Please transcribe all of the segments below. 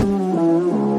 Mm-hmm.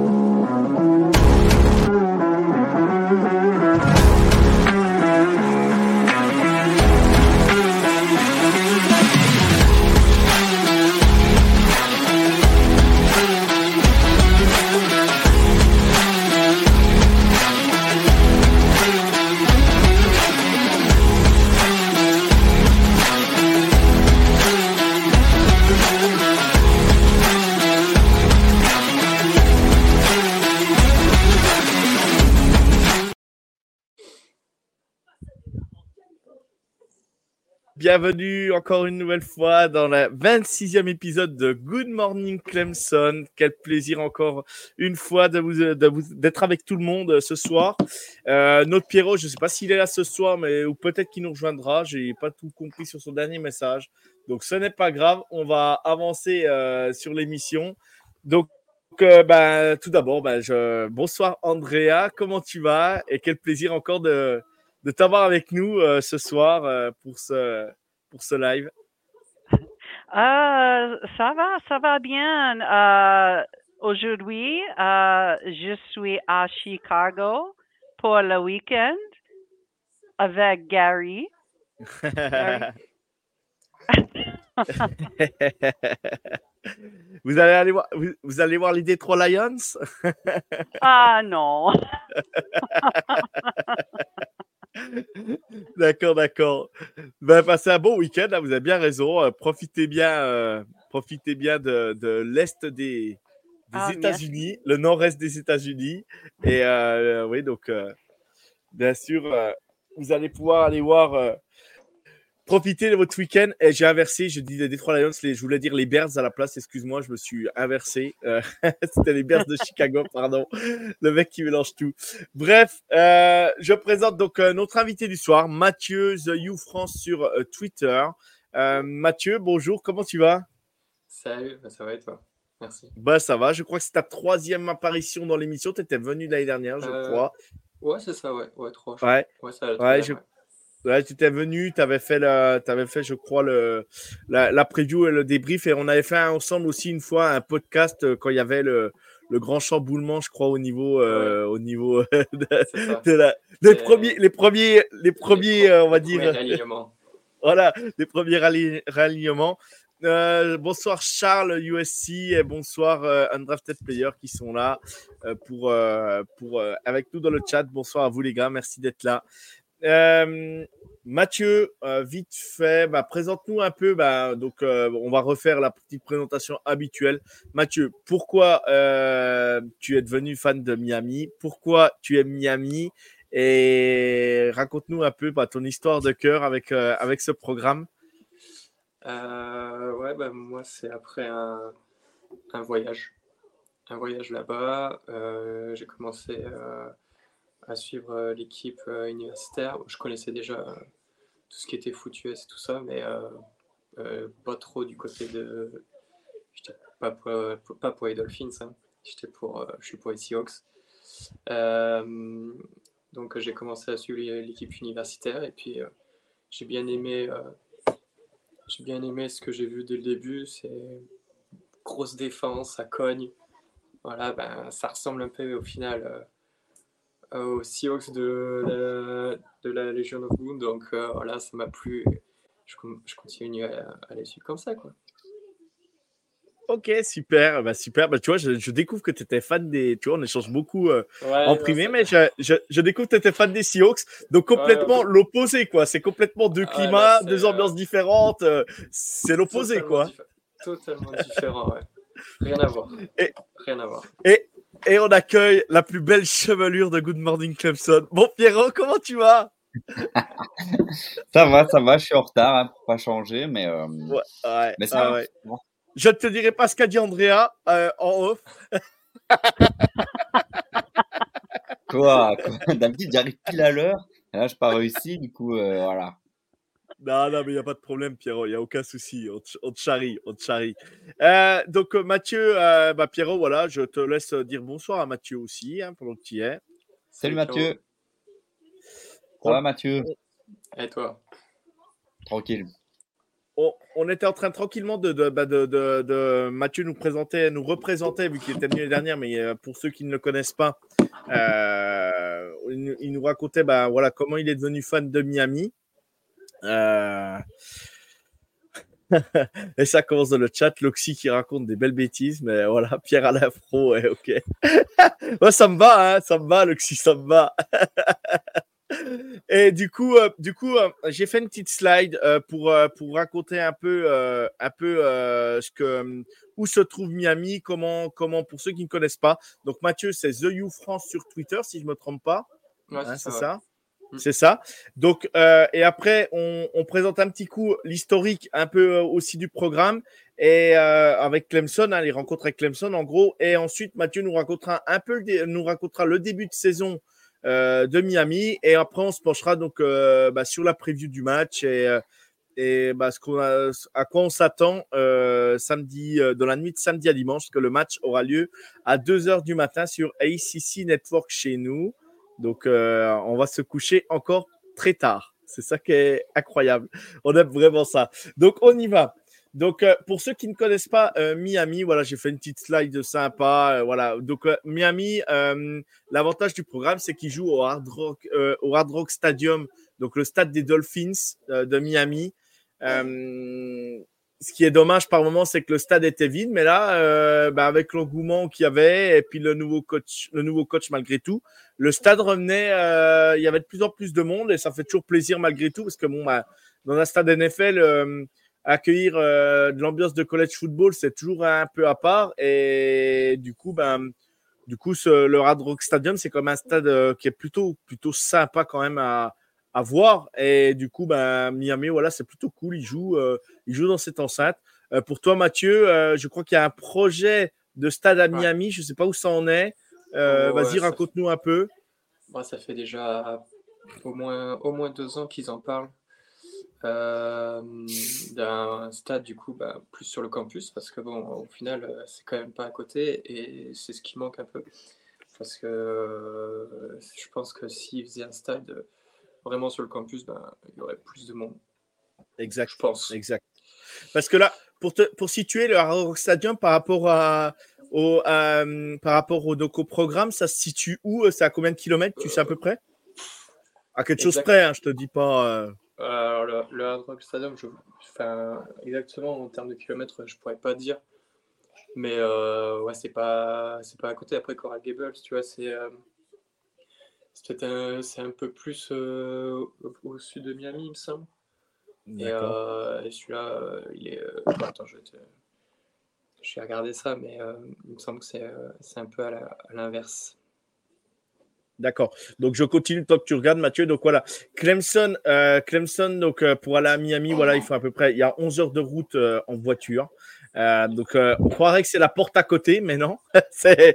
Bienvenue encore une nouvelle fois dans le 26e épisode de Good Morning Clemson. Quel plaisir encore une fois de vous, d'être avec tout le monde ce soir. Euh, notre Pierrot, je ne sais pas s'il est là ce soir, mais ou peut-être qu'il nous rejoindra. J'ai pas tout compris sur son dernier message. Donc ce n'est pas grave. On va avancer euh, sur l'émission. Donc euh, ben, tout d'abord, ben, bonsoir Andrea, comment tu vas? Et quel plaisir encore de, de t'avoir avec nous euh, ce soir euh, pour, ce, pour ce live. Euh, ça va, ça va bien. Euh, Aujourd'hui, je suis à Chicago pour le week-end avec Gary. vous allez aller voir, vous, vous allez voir les Detroit Lions? Ah non. D'accord, d'accord. Ben, passez un bon week-end, là, vous avez bien raison. Euh, profitez bien, euh, profitez bien de, de l'Est des, des Ah, États-Unis, le nord-est des États-Unis. Et euh, oui, donc, euh, bien sûr, vous allez pouvoir aller voir, profiter de votre week-end. Et j'ai inversé, je dis les Detroit Lions, les, je voulais dire les Bears à la place, excuse-moi, je me suis inversé. Euh, C'était les Bears de Chicago, pardon. Le mec qui mélange tout. Bref, euh, je présente donc euh, notre invité du soir, Mathieu The You France sur Twitter. Mathieu, bonjour, comment tu vas? Salut, bah, ça va et toi? Merci. Bah ça va, je crois que c'est ta troisième apparition dans l'émission. Tu étais venu l'année dernière, je crois. Ouais, c'est ça, ouais. Ouais, trois. Ouais. Ouais, ça va ouais, je- bien, tu étais venu, tu avais fait, la, avais fait, je crois, le, la, la preview et le débrief. Et on avait fait ensemble aussi une fois un podcast euh, quand il y avait le, le grand chamboulement, je crois, au niveau, euh, au niveau de, ça. de la- les, C'est- premiers, les premiers, les premiers, euh, on va dire, voilà, les premiers ralli- ralliements. Euh, bonsoir Charles USC et bonsoir euh, Undrafted Player qui sont là euh, pour, euh, pour euh, avec nous dans le chat. Bonsoir à vous les gars, merci d'être là. Euh, Mathieu, euh, vite fait, bah, présente-nous un peu. Bah, donc, euh, on va refaire la petite présentation habituelle. Mathieu, pourquoi tu es devenu fan de Miami? Pourquoi tu aimes Miami? Et raconte-nous un peu bah, ton histoire de cœur avec, avec ce programme. Ouais, bah, moi, c'est après un, voyage. Un voyage là-bas. J'ai commencé à suivre euh, l'équipe euh, universitaire. Je connaissais déjà euh, tout ce qui était foot US et tout ça, mais pas trop du côté de. Pas pour, pas pour les Dolphins, hein. J'étais pour, je suis pour les Seahawks. Donc j'ai commencé à suivre l'équipe universitaire et puis j'ai bien aimé j'ai bien aimé ce que j'ai vu dès le début. C'est grosse défense, ça cogne. Voilà, ben, ça ressemble un peu au final aux Seahawks de la, de la Legion of Boom. Donc euh, voilà, ça m'a plu. Je, je continue à, à les suivre comme ça. Quoi. Ok, super. Bah, super. Bah, tu vois, je, je découvre que tu étais fan des. Tu vois, on échange beaucoup euh, Ouais, en privé, mais je, je, je découvre que tu étais fan des Seahawks. Donc, complètement Ouais, l'opposé, quoi. C'est complètement deux Ah, là, climats, deux euh, ambiances différentes. euh, c'est l'opposé, quoi. diffé- Totalement différent, ouais. Rien à voir. Et- Rien à voir. Et on accueille la plus belle chevelure de Good Morning Clemson. Bon, Pierrot, comment tu vas? Ça va, ça va, je suis en retard hein, pour pas changer, mais, euh, Ouais, ouais, mais ça ah va. ouais. Je ne te dirai pas ce qu'a dit Andrea euh, en off. Quoi, quoi? D'habitude, j'arrive pile à l'heure. Là, je pas réussi, du coup, euh, voilà. Non, non, mais il n'y a pas de problème, Pierrot. Il n'y a aucun souci. On te, on te charrie. On te charrie. Euh, donc, euh, Mathieu, euh, bah, Pierrot, voilà, je te laisse dire bonsoir à Mathieu aussi, hein, pendant que tu y es. Salut Salut, Mathieu. Ça va Mathieu? Et toi? Tranquille. On, on était en train tranquillement de, de, bah, de, de- de- Mathieu nous présentait, nous représentait, vu qu'il était venu l'année dernière, mais euh, pour ceux qui ne le connaissent pas, euh, il, nous- il nous racontait bah, voilà, comment il est devenu fan de Miami. Euh, Et ça commence dans le chat, Loxy qui raconte des belles bêtises, mais voilà, Pierre Alain Fro, ouais, ok. Ouais, ça me va, hein, ça me va, Loxy, ça me va. Et du coup, euh, du coup, euh, j'ai fait une petite slide euh, pour pour raconter un peu, un peu ce que où se trouve Miami, comment comment pour ceux qui ne connaissent pas. Donc Mathieu, c'est The You France sur Twitter, si je me trompe pas. Ouais, Hein, c'est ça? Mm. C'est ça. Donc, euh, et après, on, présente un petit coup l'historique un peu euh, aussi du programme et euh, avec Clemson, hein, les rencontres avec Clemson en gros. Et ensuite, Mathieu nous racontera un peu, nous racontera le début de saison de Miami et après, on se penchera donc bah, sur la preview du match et et bah, à quoi on s'attend samedi, dans la nuit de samedi à dimanche, que le match aura lieu à 2 heures du matin sur ACC Network chez nous. Donc, euh, on va se coucher encore très tard. C'est ça qui est incroyable. On aime vraiment ça. Donc, on y va. Donc, euh, pour ceux qui ne connaissent pas euh, Miami, voilà, j'ai fait une petite slide sympa. voilà. Donc, Miami, l'avantage du programme, c'est qu'il joue au Hard Rock, au Hard Rock Stadium, donc le stade des Dolphins de Miami. Ce qui est dommage par moment, c'est que le stade était vide, mais là, euh, bah, avec l'engouement qu'il y avait et puis le nouveau coach, le nouveau coach malgré tout, le stade revenait. euh, il y avait de plus en plus de monde et ça fait toujours plaisir malgré tout parce que bon, bah, dans un stade NFL, euh, accueillir euh, de l'ambiance de college football, c'est toujours un peu à part et du coup, ben, du coup, ce, le Hard Rock Stadium, c'est comme un stade euh, qui est plutôt, plutôt sympa quand même à, à voir. Et du coup, ben, Miami, voilà, c'est plutôt cool. Il joue, euh, il joue dans cette enceinte. Euh, pour toi, Mathieu, euh, je crois qu'il y a un projet de stade à Miami. Je ne sais pas où ça en est. Oh, ouais, Vas-y, ça raconte-nous un peu. Moi, ça fait déjà au moins, au moins deux ans qu'ils en parlent. D'un stade du coup bah, plus sur le campus parce que bon au final c'est quand même pas à côté et c'est ce qui manque un peu parce que je pense que s'ils faisaient un stade vraiment sur le campus ben, il y aurait plus de monde Exact. je pense Exact. Parce que là, pour, te, pour situer le Hard Rock Stadium par rapport à, au, euh, par rapport au, donc au programme, ça se situe où C'est à combien de kilomètres Tu sais à peu près? À quelque chose près, hein, je te dis pas. euh, Alors, le, le Hard Rock Stadium, je, enfin, exactement en termes de kilomètres, je pourrais pas dire. Mais euh, ouais, c'est pas, c'est pas à côté. Après, Coral Gables, tu vois, c'est euh, c'est un, c'est un peu plus euh, au, sud de Miami, il me semble. Et, D'accord. euh, et celui-là, euh, il est. attends, je vais, te- je vais regarder ça, mais euh, il me semble que c'est euh, c'est un peu à la- à l'inverse. D'accord. Donc je continue tant que tu regardes, Mathieu. Donc voilà, Clemson, euh, Clemson. Donc pour aller à Miami, voilà, il faut à peu près, il y a 11 heures de route en voiture. Euh, donc euh, on croirait que c'est la porte à côté, mais non, c'est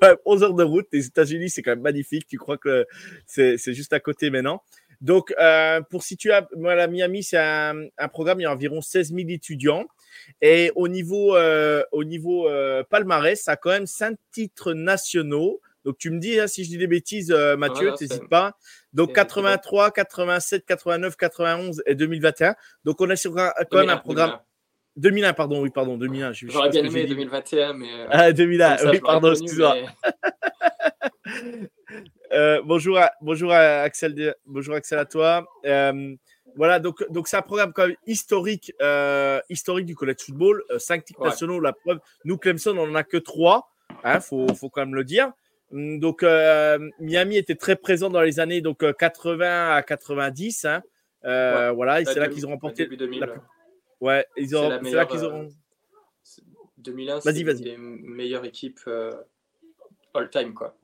quand même 11 heures de route. Les États-Unis, c'est quand même magnifique. Tu crois que c'est juste à côté, mais non. Donc euh, pour situer, à, voilà, Miami, c'est un, un programme. Il y a environ 16 000 étudiants. Et au niveau, euh, au niveau euh, palmarès, ça a quand même cinq titres nationaux. Donc tu me dis hein, si je dis des bêtises, euh, Mathieu, c'est- t'hésites pas. Donc c'est- 83, 87, 89, 91 et 2021. Donc on est sur un, quand même un 2001, programme 2001. 2001, pardon, oui, pardon, 2001. je- je sais J'aurais bien aimé dit. 2021, mais. euh, Ah, 2001, comme ça, oui, pardon, excuse-moi. mais- Euh, bonjour, à, bonjour à Axel, bonjour Axel à toi. Euh, voilà, donc donc c'est un programme quand même historique, historique du college football. Cinq titres Ouais. nationaux, la preuve. Nous, Clemson, on en a que trois. Hein, faut faut quand même le dire. Hum, Donc Miami était très présent dans les années donc euh, 80 à 90. Hein. Voilà, et c'est là qu'ils ont remporté. Début 2000. la- Ouais, ils C'est ont. la C'est là qu'ils euh, auront. 2001, Vas-y, c'est vas-y. une des meilleures équipes euh, all-time, quoi.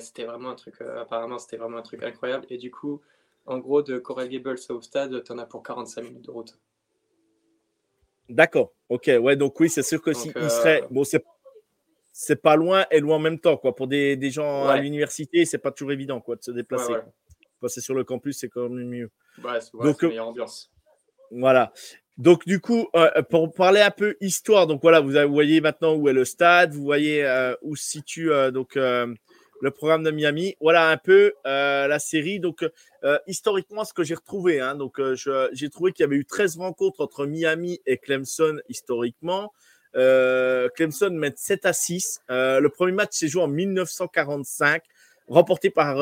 C'était vraiment un truc, euh, apparemment, c'était vraiment un truc incroyable. Et du coup, en gros, de Coral Gables au stade, t'en as pour 45 minutes de route. D'accord. Ok. Ouais. Donc oui, c'est sûr que Donc, s'il euh, serait, bon, c'est c'est pas loin et loin en même temps, quoi. Pour des, des gens à l'université, c'est pas toujours évident, quoi, de se déplacer. Ouais, ouais. c'est sur le campus, c'est quand même mieux. Ouais, c'est Donc, c'est euh, meilleure ambiance. Voilà. Donc du coup, euh, pour parler un peu histoire, donc voilà, vous, voyez maintenant où est le stade, vous voyez euh, où se situe euh, donc le programme de Miami. Voilà un peu la série. Donc historiquement, ce que j'ai retrouvé, hein, donc j'ai trouvé qu'il y avait eu 13 rencontres entre Miami et Clemson historiquement. Clemson met 7 à 6. Euh, le premier match s'est joué en 1945, remporté par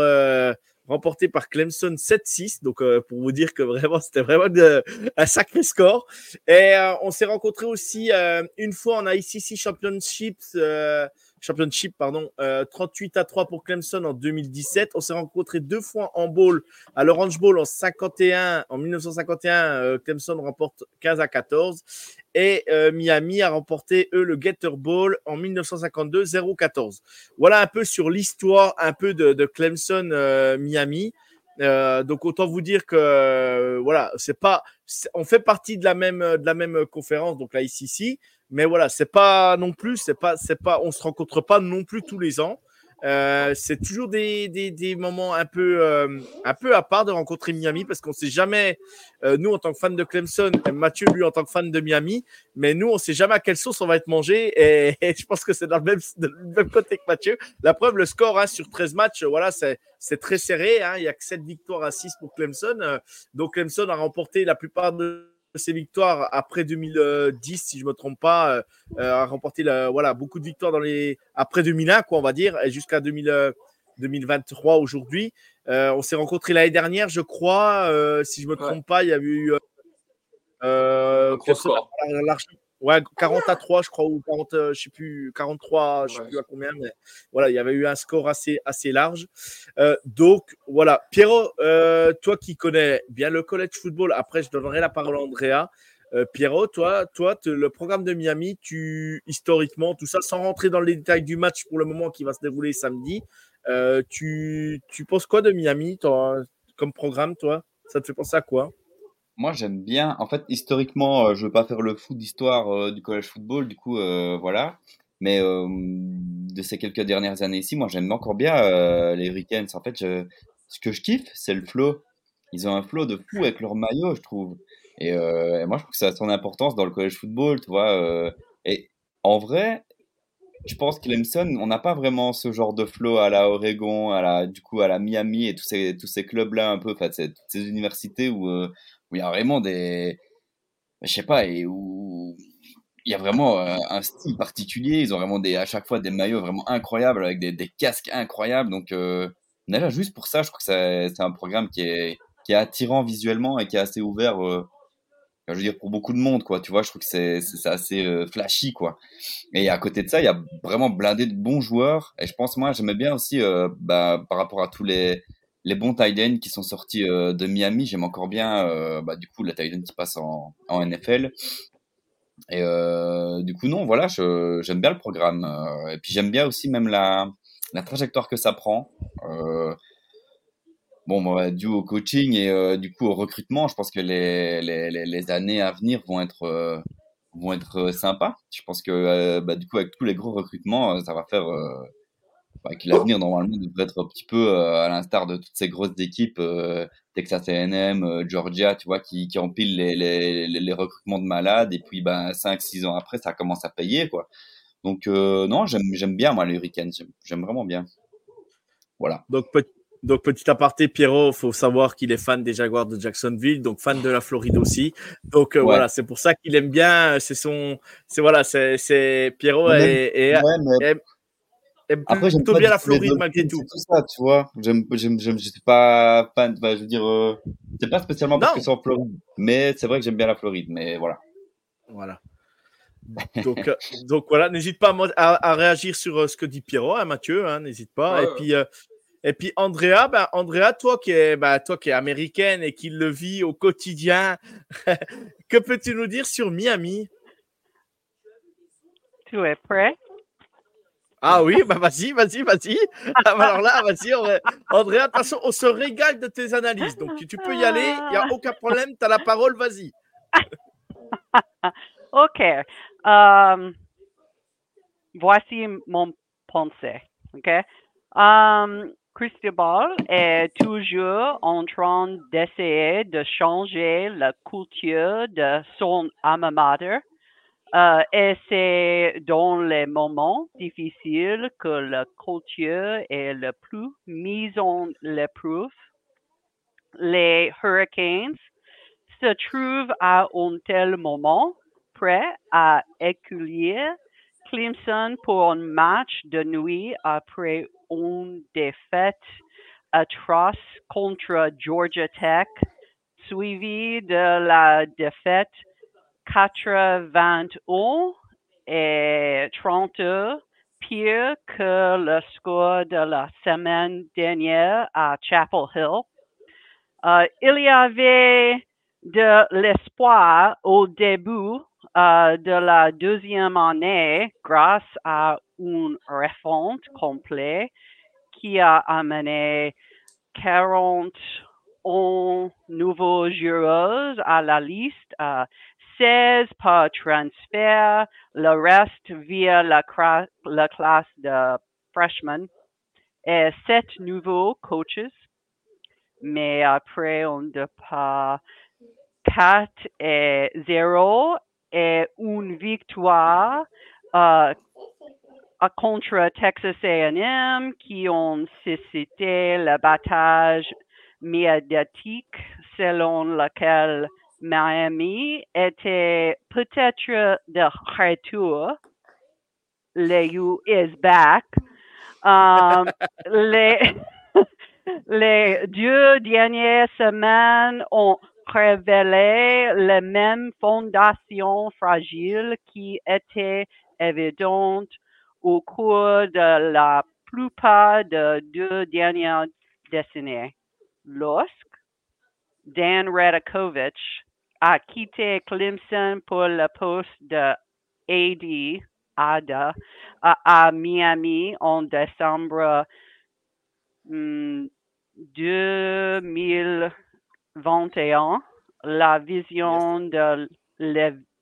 remporté par Clemson 7-6. Donc euh, pour vous dire que vraiment c'était vraiment de- un sacré score. Et euh, on s'est rencontré aussi euh, une fois en ICC Championship, euh, Championship pardon, euh, 38 à 3 pour Clemson en 2017. On s'est rencontré deux fois en bowl à l'Orange Bowl en 51, en 1951. euh, Clemson remporte 15 à 14 et euh, Miami a remporté eux le Gator Bowl en 1952 0-14. Voilà un peu sur l'histoire un peu de, de Clemson euh, Miami. Euh, donc autant vous dire que voilà, c'est pas, on fait partie de la même de la même conférence, donc la ICC, mais voilà, c'est pas non plus, c'est pas, c'est pas, on se rencontre pas non plus tous les ans. Euh, c'est toujours des, des, des moments un peu euh, un peu à part de rencontrer Miami parce qu'on sait jamais euh, nous en tant que fan de Clemson Mathieu lui en tant que fan de Miami mais nous on sait jamais à quelle sauce on va être mangé et, je pense que c'est dans le même, côté que Mathieu la preuve le score hein, sur 13 matchs voilà c'est très serré. Hein. Il n'y a que 7 victoires à 6 pour Clemson. Euh, Donc Clemson a remporté la plupart de ses victoires après 2010, si je ne me trompe pas. Euh, euh, a remporté la, voilà, beaucoup de victoires dans les... après 2001, quoi, on va dire, et jusqu'à 2000, euh, 2023 aujourd'hui. Euh, on s'est rencontrés l'année dernière, je crois. Euh, si je ne me trompe pas, il y a eu. Euh, score. Ouais, 40 à 3, je crois, ou 40, euh, je sais plus, 43, je sais Ouais. plus à combien, mais voilà, il y avait eu un score assez, assez large. Euh, donc, voilà. Pierrot, euh, toi qui connais bien le college football, après, je donnerai la parole à Andrea. Euh, Pierrot, toi, toi te- le programme de Miami, tu, historiquement, tout ça, sans rentrer dans les détails du match pour le moment qui va se dérouler samedi, euh, tu, tu penses quoi de Miami, toi, comme programme, toi? Ça te fait penser à quoi? Moi, j'aime bien. En fait, historiquement, euh, je veux pas faire le fou d'histoire euh, du college football, du coup, euh, voilà. Mais euh, de ces quelques dernières années ici, moi, j'aime encore bien les Hurricanes. En fait, ce que je kiffe, c'est le flow. Ils ont un flow de fou avec leur maillot, je trouve. Et, moi, je trouve que ça a son importance dans le college football, tu vois. et en vrai, je pense que Clemson, on n'a pas vraiment ce genre de flow à la Oregon, à la, du coup, à la Miami et tous ces, clubs-là, un peu, enfin, ces, ces universités où, où il y a vraiment des, je sais pas, et où il y a vraiment euh, un style particulier. Ils ont vraiment des, à chaque fois des maillots vraiment incroyables avec des, casques incroyables. Donc, euh, déjà, juste pour ça, je trouve que c'est un programme qui est, qui est attirant visuellement et qui est assez ouvert, euh, je veux dire, pour beaucoup de monde, quoi. Tu vois, je trouve que c'est assez euh, flashy, quoi. Et à côté de ça, il y a vraiment blindé de bons joueurs. Et je pense, moi, j'aimais bien aussi, bah, par rapport à tous les, les bons tight qui sont sortis euh, de Miami, j'aime encore bien, euh, bah, du coup, la tight qui passe en, NFL. Et euh, du coup, non, voilà, j'aime bien le programme. Et puis j'aime bien aussi même la, la trajectoire que ça prend. Bon, bah, dû au coaching et du coup au recrutement, je pense que les, années à venir vont être, sympas. Je pense que bah, du coup, avec tous les gros recrutements, ça va faire bah, l'avenir normalement devrait être un petit peu euh, à l'instar de toutes ces grosses équipes, euh, Texas A&M, euh, Georgia, tu vois, qui, qui empilent les, les, recrutements de malades et puis ben 5-6 ans après, ça commence à payer quoi. Donc non, j'aime j'aime bien moi les Hurricanes, j'aime- vraiment bien. Voilà. Donc, donc, petit aparté, Pierrot, faut savoir qu'il est fan des Jaguars de Jacksonville, donc fan de la Floride aussi. Donc euh, Ouais. voilà, c'est pour ça qu'il aime bien. C'est son, c'est voilà, c'est Pierrot et Ouais, mais Après, j'aime plutôt pas bien la Floride malgré tout. c'est tout ça, tu vois. J'aime, j'aime, j'aime, je suis pas fan, enfin, je veux dire, euh, c'est pas spécialement parce Non. que c'est en Floride, mais c'est vrai que j'aime bien la Floride, mais voilà. Voilà. Donc, euh, donc voilà, n'hésite pas à, à- à réagir sur euh, ce que dit Pierrot, hein, Mathieu, hein, n'hésite pas. Ouais, et ouais. puis, euh, et puis Andrea, ben, Andrea, toi qui es, ben, toi qui es américaine et qui le vit au quotidien, que peux-tu nous dire sur Miami? Tu es prêt? Ah oui, bah vas-y, vas-y, vas-y. Ah, bah Alors là, vas-y, Andrea, de toute façon, on se régale de tes analyses. Donc tu peux y aller, il n'y a aucun problème, tu as la parole, vas-y. OK. Um, voici mon pensée. OK? Um, Cristobal est toujours en train d'essayer de changer la culture de son alma. Euh, et c'est dans les moments difficiles que la culture est le plus mise en l'épreuve. Les Hurricanes se trouvent à un tel moment prêt à accueillir Clemson pour un match de nuit après une défaite atroce contre Georgia Tech, suivie de la défaite 81 et 30 pire que le score de la semaine dernière à Chapel Hill. Euh, il y avait de l'espoir au début euh, de la deuxième année grâce à une refonte complète qui a amené 40 nouveaux joueurs à la liste, euh, 16 par transfert, le reste via la, classe de freshmen et 7 nouveaux coaches. Mais après, on départ 4 et 0 et une victoire euh, contre Texas A&M qui ont suscité le battage médiatique selon lequel Miami était peut-être de retour. Le U is back. Um, les, les deux dernières semaines ont révélé les mêmes fondations fragiles qui étaient évidentes au cours de la plupart des deux dernières décennies. Lorsque Dan Radakovich a quitté Clemson pour le poste de AD ADA à, Miami en décembre hmm, 2021. La vision de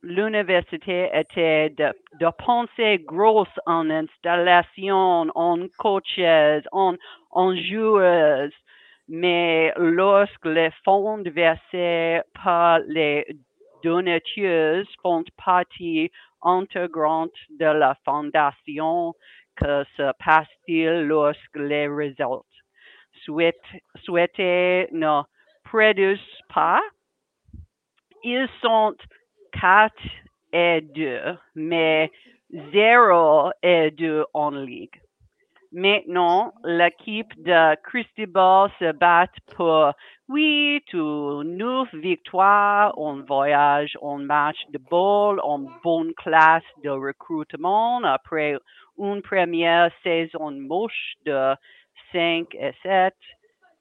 l'université était de, de penser grosse en installation, en coaches, en, en joueurs, mais lorsque les fonds versés par les donateurs font partie intégrante de la fondation, que se passe-t-il lorsque les résultats souhait- souhaités ne produisent pas? Ils sont 4 et 2, mais 0 et 2 en ligue. Maintenant, l'équipe de Cristobal se bat pour 8 ou 9 victoires en voyage, en match de ball, en bonne classe de recrutement après une première saison moche de 5 et 7.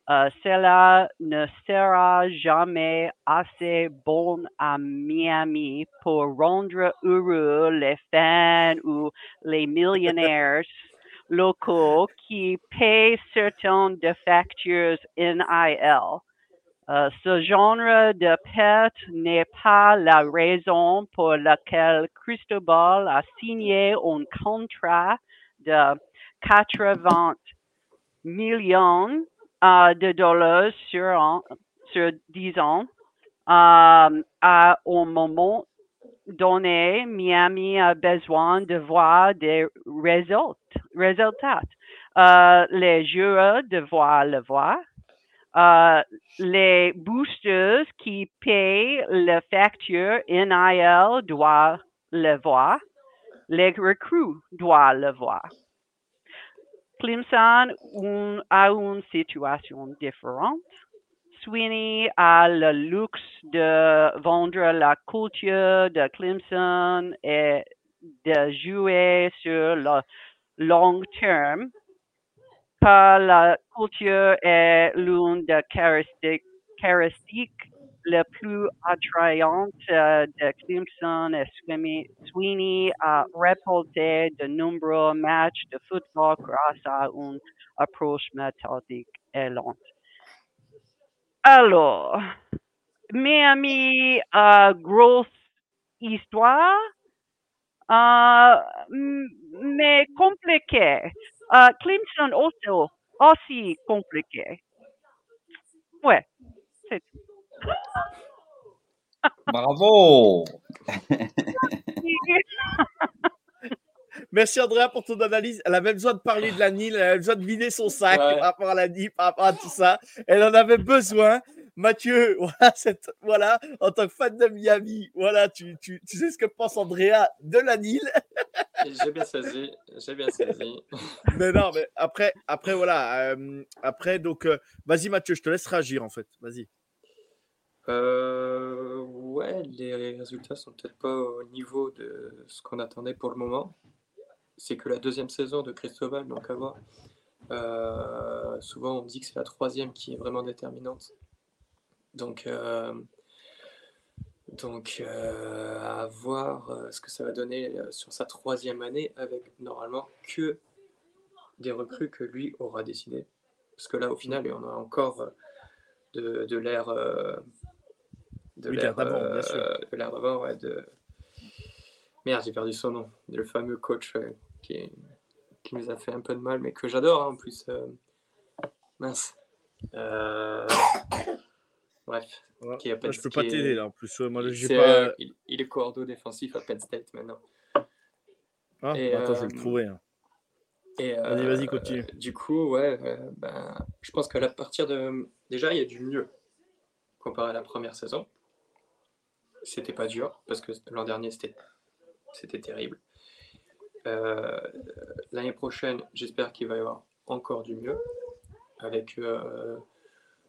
Euh, cela ne sera jamais assez bon à Miami pour rendre heureux les fans ou les millionnaires locaux qui paient certaines de factures NIL. Euh, ce genre de perte n'est pas la raison pour laquelle Cristobal a signé un contrat de 80 millions euh, de dollars sur, an- sur 10 ans. Euh, à un moment donné, Miami a besoin de voir des résultats. Euh, les joueurs doivent le voir. Euh, les boosters qui payent la facture NIL doivent le voir. Les recrues doivent le voir. Clemson a une situation différente. Sweeney a le luxe de vendre la culture de Clemson et de jouer sur le long terme. Car la culture est l'une des caractéristiques, les plus attrayantes euh, de Clemson et Sweeney, Sweeney a remporté de nombreux matchs de football grâce à une approche méthodique et lente. Alors, Miami a grosse histoire, euh, mais compliquée. Euh, Clemson aussi, aussi compliqué. Ouais, c'est tout. Bravo Merci Andrea pour ton analyse. Elle avait besoin de parler de la Nile, elle avait besoin de vider son sac Ouais. par rapport à la Nile, par rapport à tout ça. Elle en avait besoin. Mathieu, voilà, cette- voilà, en tant que fan de Miami, voilà, tu, tu, tu sais ce que pense Andrea de la Nile. J'ai bien saisi, j'ai bien saisi. Mais non, mais après, après voilà, euh, après donc, euh, vas-y Mathieu, je te laisse réagir en fait. Vas-y. Euh, ouais, les résultats sont peut-être pas au niveau de ce qu'on attendait pour le moment. C'est que la deuxième saison de Cristobal, donc à voir. Euh, souvent, on dit que c'est la troisième qui est vraiment déterminante. Donc, euh, donc euh, à voir ce que ça va donner sur sa troisième année avec normalement que des recrues que lui aura décidé. Parce que là, au final, on a encore de, de l'air de l'air d'avant, ouais, de merde, j'ai perdu son nom, le fameux coach euh, qui, qui nous a fait un peu de mal, mais que j'adore hein, en plus. euh, mince. Euh, Bref, Ouais. qui a Moi, je peux pas est- t'aider là en plus. Ouais, moi, pas. il, il est cordeau défensif à Penn State maintenant. Ah, et, attends, je vais le trouver. hein. Et, Vas-y, vas-y, continue. Du coup, ouais, ben, je pense qu'à partir de. Déjà, il y a du mieux comparé à la première saison. C'était pas dur parce que l'an dernier, c'était c'était terrible. Euh, L'année prochaine, j'espère qu'il va y avoir encore du mieux. Avec. euh,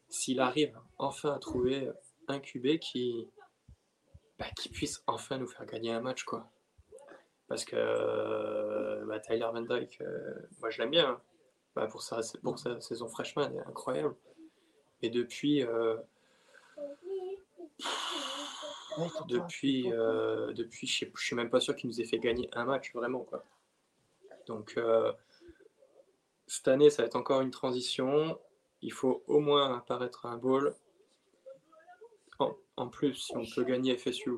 S'il arrive enfin à trouver un QB qui. bah, qui puisse enfin nous faire gagner un match, quoi. Parce que euh, bah, Tyler Van Dyke, moi je l'aime bien. hein. Bah, pour, sa, pour sa saison freshman, elle est incroyable. Et depuis, depuis, euh, depuis je ne suis même pas sûr qu'il nous ait fait gagner un match, vraiment. Quoi. Donc, euh, cette année, ça va être encore une transition. Il faut au moins apparaître à un bowl. En, en plus, si on peut gagner FSU,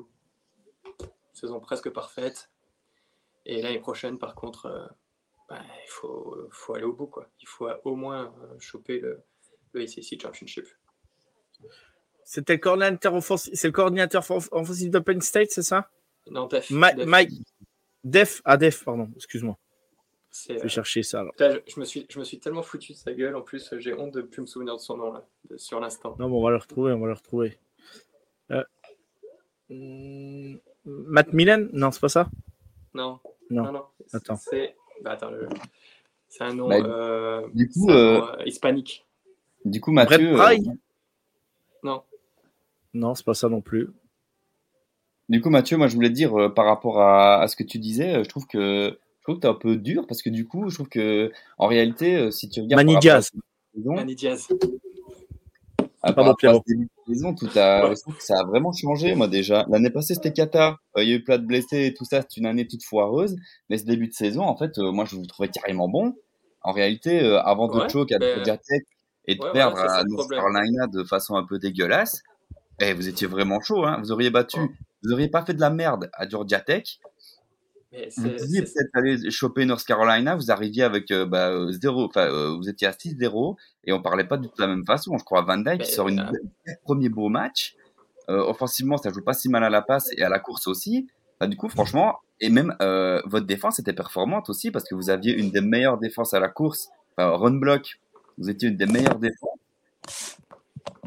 saison presque parfaite. Et l'année prochaine, par contre, euh, bah, il faut, faut aller au bout. Quoi. Il faut au moins choper le, le ACC Championship. C'était le coordinateur offensif, c'est le coordinateur for- offensif de Penn State, c'est ça? Non, Def, Ma- Def, Mike Def, ah Def, pardon, excuse-moi. Je euh, vais chercher ça alors. putain, je, je me suis, je me suis tellement foutu de sa gueule. En plus, j'ai honte de plus me souvenir de son nom là, de- sur l'instant. Non, mais on va le retrouver, on va le retrouver. Euh, hum, Matt Millen? Non, c'est pas ça? Non, Non. non, Attends. C'est, bah, le- c'est un nom Bah, euh, du coup, un euh, nom, euh, hispanique. Du coup, Brett Mathieu, euh, Pry Non. Non, c'est pas ça non plus. du coup, Mathieu, moi, je voulais te dire euh, par rapport à, à ce que tu disais, euh, je trouve que je trouve que t'es un peu dur parce que du coup, je trouve que en réalité, euh, si tu regardes Diaz. cette saison, à- par Pardon, Pierrot. ce début de saison, tout a, je trouve que ça a vraiment changé. Moi, déjà, l'année passée, c'était. Euh, Il y a eu plein de blessés et tout ça. C'est une année toute foireuse. Mais ce début de saison, en fait, euh, moi, je le trouvais carrément bon. En réalité, euh, avant de Ouais, choke à ben, Tech et de ouais, perdre à North. Carolina de façon un peu dégueulasse, eh, vous étiez vraiment chaud. Hein. Vous auriez battu, Ouais. vous auriez pas fait de la merde à Georgia Tech. Mais Vous c'est- peut-être aller choper North Carolina, vous arriviez avec euh, bah, euh, zéro, enfin, euh, vous étiez à 6-0 et on parlait pas du tout de la même façon. Je crois Van Dyke qui sort une euh, premier beau match. Euh, offensivement, ça joue pas si mal à la passe et à la course aussi. Bah, du coup, franchement, et même euh, votre défense était performante aussi parce que vous aviez une des meilleures défenses à la course, enfin, run block. Vous étiez une des meilleures défenses.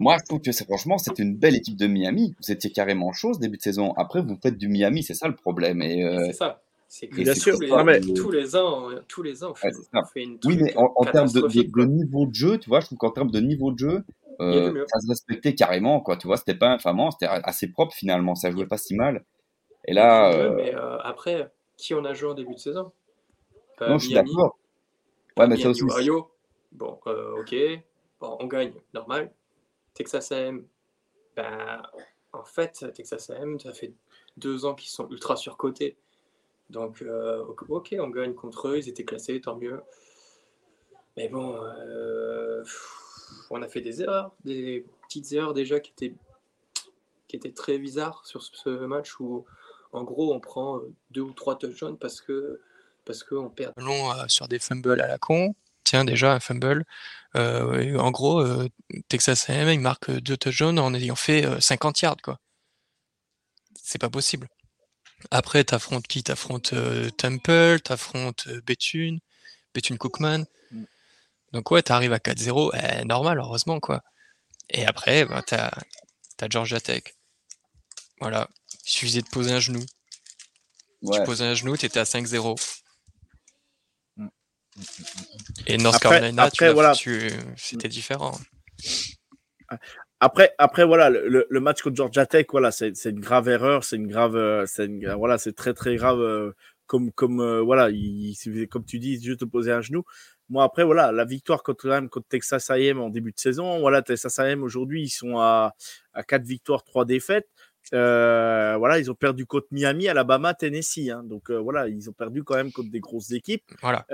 Moi, je trouve que c'est franchement, c'était une belle équipe de Miami. Vous étiez carrément chaud ce début de saison. Après, vous faites du Miami, c'est ça le problème. Et, euh, c'est ça. C'est que Bien tous sûr. les, mais- tous les ans, tous les ans, on fait, Ouais, c'est ça. on fait une Oui, mais en, en termes de, niveau de jeu, tu vois, je trouve qu'en termes de niveau de jeu, euh, ça se respectait carrément, quoi. Tu vois, c'était pas infamant, c'était assez propre finalement, ça jouait pas si mal. Et là, euh, mais euh, après, qui on a joué en début de saison? Euh, non, je suis d'accord. Ouais, mais ça Miami, aussi, Ohio. Bon, euh, ok. Bon, on gagne, normal. Texas AM, ben, en fait, Texas AM, ça fait deux ans qu'ils sont ultra surcotés. Donc, euh, ok, on gagne contre eux, ils étaient classés, tant mieux. Mais bon, euh, on a fait des erreurs, des petites erreurs déjà qui étaient, qui étaient très bizarres sur ce match où En gros, on prend deux ou trois touchdowns parce que parce qu'on perd. Long euh, sur des fumbles à la con. Tiens, déjà, un fumble. Euh, en gros, euh, Texas A&M, il marque deux touchdowns en ayant fait 50 yards, quoi. C'est pas possible. Après, t'affrontes qui? T'affrontes Temple, t'affrontes Bethune, Bethune Cookman. Mm. Donc ouais, t'arrives à 4-0, eh, normal, heureusement, quoi. Et après, bah, t'as as Georgia Tech. Voilà. Il suffisait de poser un genou. Ouais. Tu posais un genou, t'étais à 5-0. Et North Après- Carolina, après, voilà. c'était différent. Après, après voilà, le, le- match contre Georgia Tech, voilà, c'est une grave erreur, c'est une grave, euh, c'est voilà, c'est très très grave. euh, comme comme euh, voilà, il, comme tu dis, juste de poser un genou. Moi après, voilà, la victoire contre même contre Texas A&M en début de saison, voilà, Texas A&M aujourd'hui, ils sont à à quatre victoires, trois défaites. Euh, voilà, ils ont perdu contre Miami, Alabama, Tennessee. hein. donc euh, voilà, ils ont perdu quand même contre des grosses équipes. Voilà.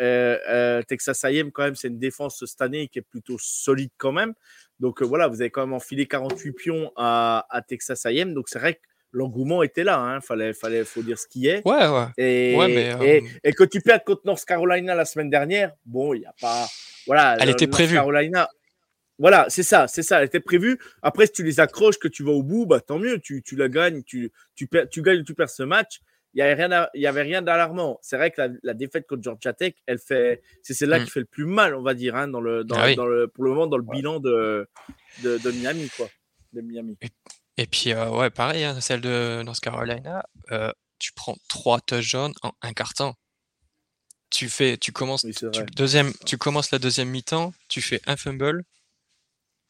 Euh, Texas A&M quand même, c'est une défense cette année qui est plutôt solide quand même. Donc voilà, vous avez quand même enfilé 48 pions à, à Texas A&M. Donc c'est vrai que l'engouement était là. Hein. Fallait, fallait, faut dire ce qui est. Ouais, ouais. Et, Ouais, mais, et, et que tu perds contre North Carolina la semaine dernière, bon, il n'y a pas. Voilà. Elle le- était North prévue. Carolina. Voilà, c'est ça, c'est ça. Elle était prévue. Après, si tu les accroches, que tu vas au bout, bah tant mieux. Tu, tu la gagnes, tu, tu, perds, tu gagnes ou tu perds ce match. Il n'y avait rien, d'alarmant. C'est vrai que la, la défaite contre Georgia Tech, elle fait, c'est celle-là Mm. qui fait le plus mal, on va dire, hein, dans le, dans, Ah oui. dans le, pour le moment, dans le Ouais. bilan de, de, de Miami, quoi. De Miami. Et puis, euh, ouais, pareil, hein, celle de North Carolina, euh, tu prends trois touchdowns en un quart temps. Tu fais, tu commences, Oui, tu, deuxième, tu commences la deuxième mi-temps, tu fais un fumble,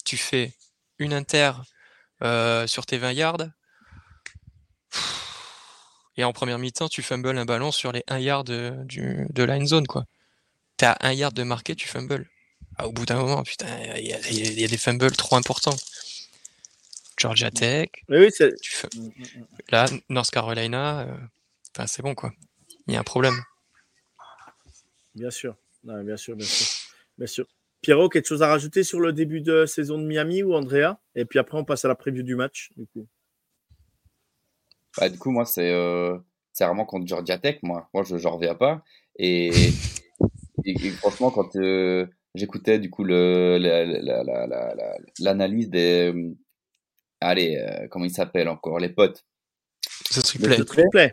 tu fais une inter euh, sur tes 20 yards, et en première mi-temps, tu fumbles un ballon sur les 1 yard de, du, de end zone, quoi. T'as un yard de marqué, tu fumbles. Ah, au bout d'un moment, putain, il y, a- y y des fumbles trop importants. Georgia Tech, Oui, oui, c'est. tu Mm, mm, mm. Là, North Carolina, euh, enfin, c'est bon quoi. Il y a un problème. Bien sûr. Ouais, bien sûr, bien sûr. Bien sûr. Pierrot, quelque chose à rajouter sur le début de saison de Miami ou Andrea? Et puis après, on passe à la preview du match. Du coup. Bah, du coup, moi, c'est euh, c'est vraiment contre Georgia Tech, moi. Moi, je n'en reviens pas. Et, et, et franchement, quand euh, j'écoutais, du coup, le, la- la- la- la- la- l'analyse des. euh, allez, euh, comment ils s'appellent encore? Les potes. The Le Triplay. Le triplé.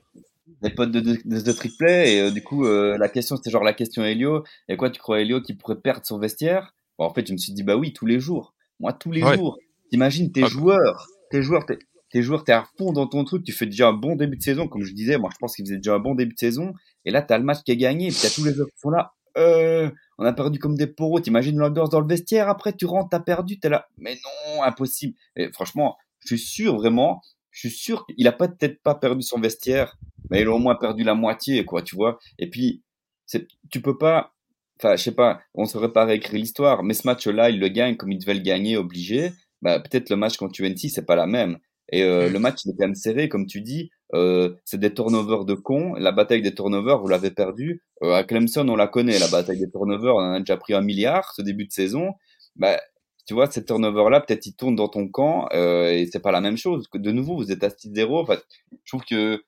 Les potes de, de, de. Et euh, du coup, euh, la question, c'était genre la question Helio. Et quoi, tu crois, Helio, qu'il pourrait perdre son vestiaire? Bon, En fait, je me suis dit, bah oui, tous les jours. Moi, tous les Ouais. jours. T'imagines tes Ah. joueurs. Tes joueurs, t'es tes joueurs, t'es à fond dans ton truc. Tu fais déjà un bon début de saison. Comme je disais, moi, je pense qu'ils faisaient déjà un bon début de saison. Et là, t'as le match qui est gagné. Et puis, t'as tous les joueurs qui sont là. Euh, on a perdu comme des poros. T'imagines l'ambiance dans le vestiaire. Après, tu rentres, t'as perdu. T'es là. Mais non, impossible. Et franchement, je suis sûr, vraiment. Je suis sûr qu'il a peut-être pas perdu son vestiaire, mais il a au moins perdu la moitié, quoi, tu vois. Et puis, c'est, tu peux pas, enfin, je sais pas, on saurait pas réécrire l'histoire, mais ce match-là, il le gagne comme il devait le gagner, obligé. Bah, peut-être le match contre UNC, c'est pas la même. Et euh, Mm. le match, il est quand même serré, comme tu dis. Euh, c'est des turnovers de cons. La bataille des turnovers, vous l'avez perdu. Euh, à Clemson, on la connaît, la bataille des turnovers. On en a déjà pris un milliard ce début de saison. Bah, tu vois, ces turnovers-là, peut-être ils tournent dans ton camp euh, et c'est pas la même chose. De nouveau, vous êtes à 6-0. Enfin, je trouve que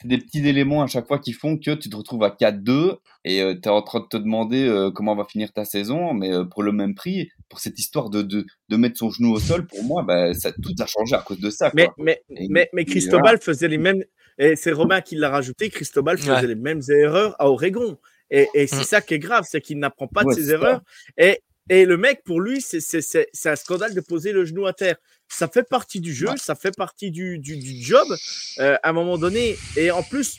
c'est des petits éléments à chaque fois qui font que tu te retrouves à 4-2 et tu es en train de te demander euh, comment va finir ta saison, mais euh, pour le même prix, pour cette histoire de, de, de mettre son genou au sol, pour moi, bah, ça, tout a changé à cause de ça. Mais, Quoi. mais, Et- mais, Cristobal faisait les mêmes. Et c'est Romain qui l'a rajouté. Cristobal faisait Ouais. les mêmes erreurs à Oregon. Et, et c'est Mm. ça qui est grave, c'est qu'il n'apprend pas Ouais, de ses erreurs. Et, et le mec, pour lui, c'est- un scandale de poser le genou à terre. Ça fait partie du jeu, Ouais. ça fait partie du, du, du job euh, à un moment donné. Et en plus,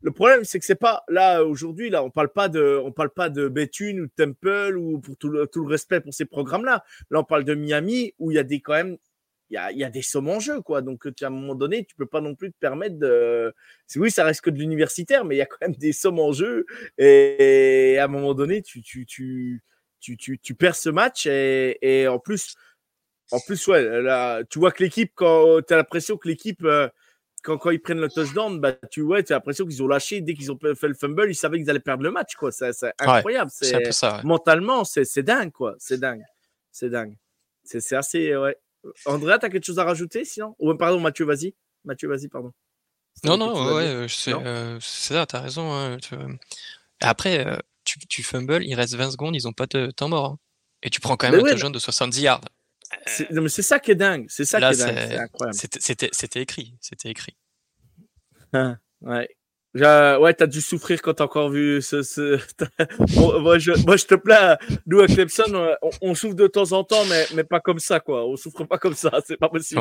le problème, c'est que c'est pas là aujourd'hui. Là, on parle pas de, on parle pas de Bethune ou de Temple ou pour tout le, tout le respect pour ces programmes-là. Là, on parle de Miami où il y a des quand même, il y a, y a des sommes en jeu, quoi. Donc, à un moment donné, tu peux pas non plus te permettre de. Oui, ça reste que de l'universitaire, mais il y a quand même des sommes en jeu. Et, à un moment donné, tu, tu, tu, tu, tu, tu perds ce match et, et en plus, en plus, ouais, là, tu vois que l'équipe, quand tu as l'impression que l'équipe, euh, quand, quand ils prennent le touchdown, bah, tu vois, as l'impression qu'ils ont lâché dès qu'ils ont fait le fumble, ils savaient qu'ils allaient perdre le match, quoi. C'est incroyable. C'est ça. ouais. mentalement, c'est c'est dingue, quoi. C'est dingue. C'est dingue. C'est c'est assez, ouais. Andrea, tu as quelque chose à rajouter sinon? Ou pardon, Mathieu, vas-y. Mathieu, vas-y, pardon. Non, non, ouais, c'est ça, t'as raison. Hein, Après, tu, tu fumbles, il reste 20 secondes, ils ont pas de temps mort. Hein. Et tu prends quand même un jaune de 70 yards. Non, mais c'est ça qui est dingue. C'est ça qui est dingue. C'est incroyable. C'était écrit. C'était écrit. Ah, ouais. Ouais, t'as dû souffrir quand t'as encore vu ce. ce... moi, je, moi, je te plains. Nous, à Clemson, on, souffre de temps en temps, mais, mais pas comme ça, quoi. On souffre pas comme ça. C'est pas possible.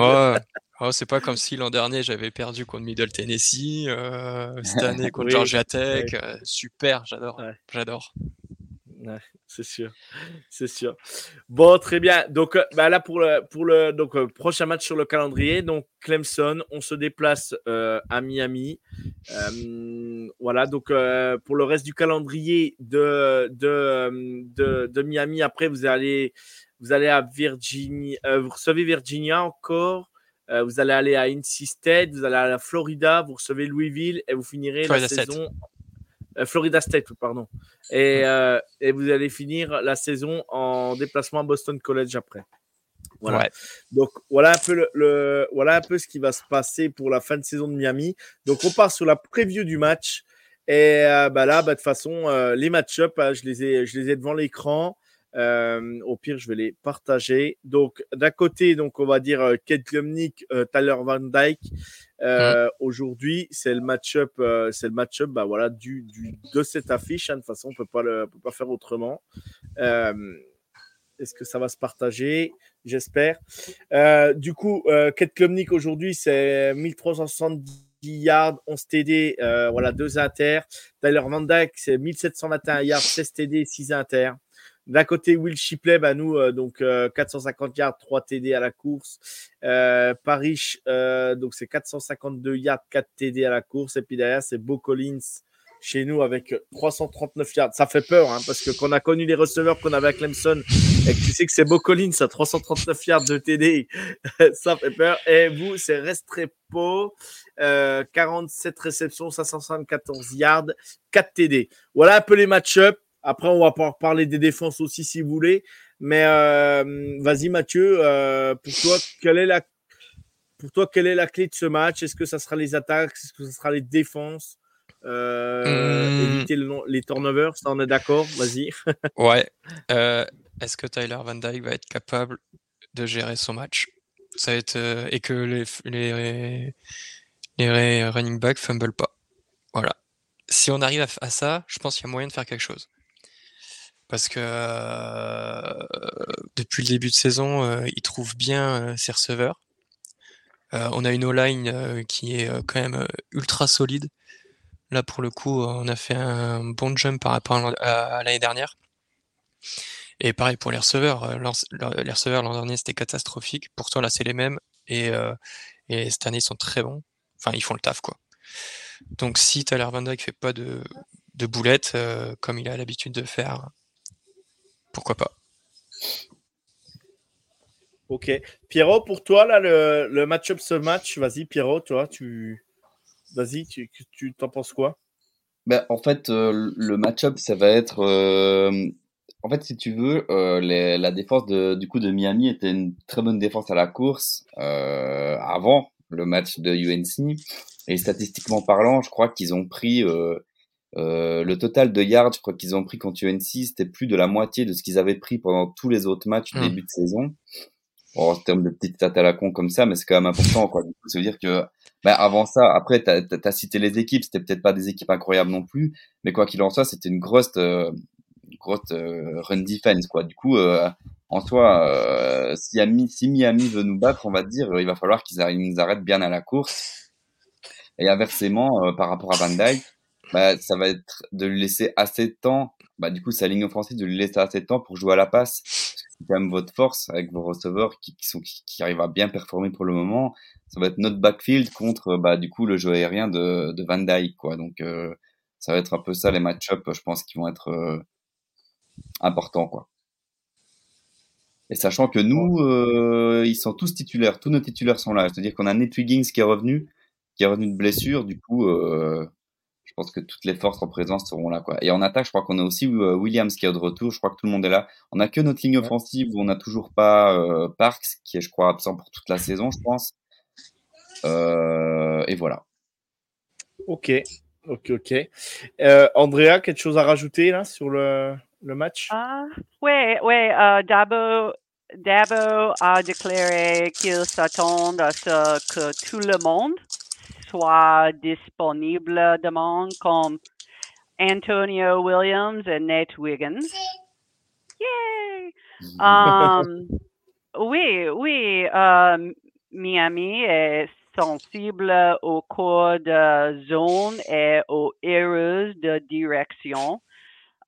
Oh, c'est pas comme si l'an dernier, j'avais perdu contre Middle Tennessee. Euh, cette année, contre Georgia Tech. Euh, super, j'adore. J'adore c'est sûr, c'est sûr. Bon, très bien. Donc euh, bah là pour le pour le donc euh, prochain match sur le calendrier, donc Clemson, on se déplace euh, à Miami. voilà, donc pour le reste du calendrier de de, de, de Miami, après vous allez vous allez à Virginia, vous recevez Virginia encore. vous allez aller à NC State, vous allez à la Florida, vous recevez Louisville et vous finirez la saison Florida State, pardon. Et, euh, et, vous allez finir la saison en déplacement à Boston College après. Voilà. Donc voilà un peu le, voilà un peu ce qui va se passer pour la fin de saison de Miami. Donc on part sur la preview du match. Et euh, bah là, bah, de toute façon, les match-up, hein, je, les ai, je les ai devant l'écran. au pire, je vais les partager. Donc, d'un côté, donc on va dire Kate Klumnik, Tyler Van Dyke. Euh, aujourd'hui, c'est le match-up, euh, c'est le bah voilà, de cette affiche. Hein, de toute façon, on peut pas le, peut pas faire autrement. Euh, est-ce que ça va se partager? J'espère. du coup, Kate Klumnik aujourd'hui, c'est 1370 yards, 11 TD, voilà, 2 inter. Tyler Van Dyke, c'est 1721 yards, 16 TD, 6 inter. D'un côté, Will Shipley, bah nous, euh, donc 450 euh, yards, 3 TD à la course. Euh, Paris, donc c'est 452 yards, 4 TD à la course. Et puis derrière, c'est Beau Collins chez nous avec 339 yards. Ça fait peur, hein, parce que qu'on a connu les receveurs qu'on avait à Clemson et que tu sais que c'est Beau Collins à 339 yards de TD, ça fait peur. Et vous, c'est Restrepo, euh, 47 réceptions, 574 yards, 4 TD. Voilà un peu les match-ups. Après, on va pouvoir parler des défenses aussi si vous voulez. Mais euh, vas-y, Mathieu, euh, pour toi, quelle est la pour toi, quelle est la clé de ce match? Est-ce que ça sera les attaques? Est-ce que ça sera les défenses? Euh, hmm. Éviter les turnovers, ça on est d'accord? Vas-y. ouais. Est-ce que Tyler Van Dyke va être capable de gérer son match? Ça va être et que les, les, les running backs fumble pas. Voilà. Si on arrive à ça, je pense qu'il y a moyen de faire quelque chose parce que euh, depuis le début de saison, euh, il trouve bien euh, ses receveurs. on a une O-line qui est quand même ultra solide. Là, pour le coup, on a fait un bon jump par rapport à, l'année dernière. Et pareil pour les receveurs. les receveurs l'an dernier, c'était catastrophique. Pourtant, là, c'est les mêmes. Et, et, cette année, ils sont très bons. Enfin, ils font le taf, quoi. Donc, si Tyler Van Dyke fait pas de, de boulettes, comme il a l'habitude de faire, pourquoi pas. Ok. Pierrot, pour toi, là, le, le match-up ce match, vas-y, Pierrot, toi, tu. Vas-y, tu, tu t'en penses quoi? Ben, En fait, euh, le match-up, ça va être. Euh, en fait, si tu veux, euh, la défense de, du coup de Miami était une très bonne défense à la course avant le match de UNC. Et statistiquement parlant, je crois qu'ils ont pris euh, le total de yards, je crois qu'ils ont pris contre UNC, c'était plus de la moitié de ce qu'ils avaient pris pendant tous les autres matchs mmh. début de saison. en termes de petites stats à la con comme ça, mais c'est quand même important. Quoi. Ça veut dire que bah, avant ça, après, tu as, cité les équipes, c'était peut-être pas des équipes incroyables non plus, mais quoi qu'il en soit, c'était une grosse, euh, grosse euh, run defense. Quoi. Du coup, en soi, si, Miami, si Miami veut nous battre, on va dire, il va falloir qu'ils nous arrêtent bien à la course. Et inversement, par rapport à Van Dyke, bah, ça va être de lui laisser assez de temps. Bah, du coup, sa ligne offensive, de lui laisser assez de temps pour jouer à la passe. C'est quand même votre force avec vos receveurs qui, qui, sont, qui, arrivent à bien performer pour le moment. Ça va être notre backfield contre, bah, du coup, le jeu aérien de, de Van Dyke, quoi. Donc, euh, ça va être un peu ça les match-up, je pense, qui vont être euh, importants, quoi. Et sachant que nous, euh, ils sont tous titulaires, tous nos titulaires sont là. C'est-à-dire qu'on a Nate Wiggins qui est revenu, qui est revenu de blessure. Du coup, euh, je pense que toutes les forces en présence seront là. Quoi. Et en attaque, je crois qu'on a aussi euh, Williams qui est de retour. Je crois que tout le monde est là. On n'a que notre ligne offensive où on n'a toujours pas euh, Parks, qui est, je crois, absent pour toute la saison, je pense. et voilà. Ok, ok, ok. Euh, Andrea, quelque chose à rajouter là sur le, le match? Ah, ouais, ouais. euh, Dabo, Dabo a déclaré qu'il s'attend à ce que tout le monde soit disponible demain, comme Antonio Williams et Nate Wiggins. Yay! Um, oui, oui. euh, Miami est sensible au cours de zone et aux erreurs de direction.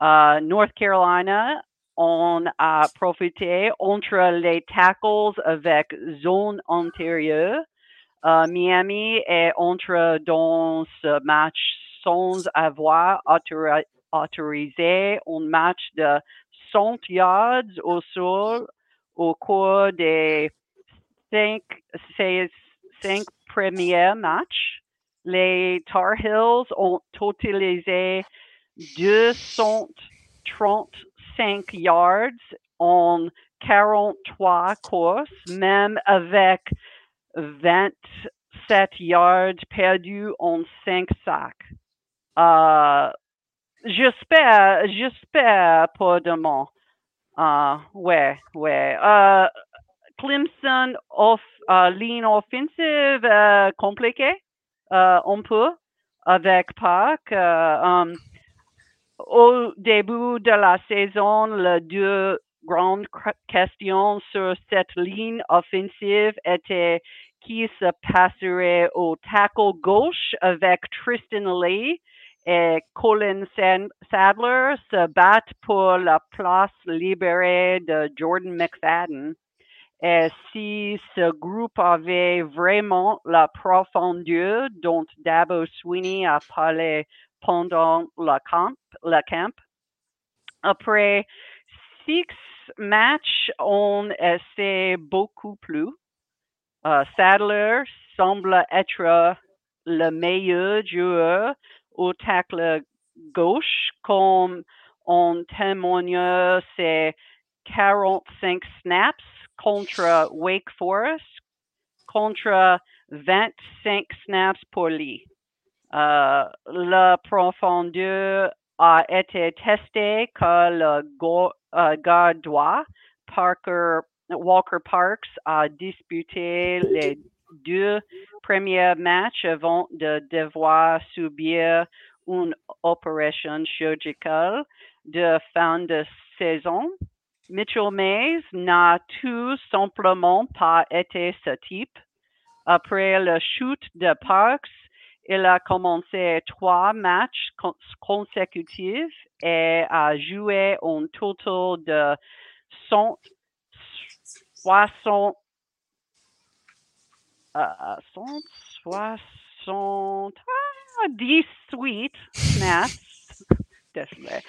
Euh, North Carolina, on a profité entre les tackles avec zone antérieure. Euh, Miami est entre dans ce match sans avoir autori- autorisé un match de 100 yards au sol au cours des cinq, cinq premiers matchs. Les Tar Heels ont totalisé 235 yards en 43 courses, même avec 27 yards perdus en 5 sacs. Euh, j'espère, j'espère pour demain. Euh, ouais, ouais. Euh, Clemson, off, euh, ligne offensive euh, compliquée, euh, on peut, avec Park. Um, au début de la saison, le 2 grande question sur cette ligne offensive était qui se passerait au tackle gauche avec Tristan Lee et Colin Sadler se battent pour la place libérée de Jordan McFadden. Et si ce groupe avait vraiment la profondeur dont Dabo Sweeney a parlé pendant le camp, le camp. après six matchs, on essaie beaucoup plus. Euh, Sadler semble être le meilleur joueur au tacle gauche, comme on témoigne ses 45 snaps contre Wake Forest, contre 25 snaps pour lui. Euh, la profondeur a été testée que le go- euh, gars droit, Parker, Walker Parks, a disputé les deux premiers matchs avant de devoir subir une opération chirurgicale de fin de saison. Mitchell Mays n'a tout simplement pas été ce type. Après le shoot de Parks, il a commencé trois matchs con- consécutifs et a joué un total de 160 euh, 160 ah, 18 snaps. Désolé.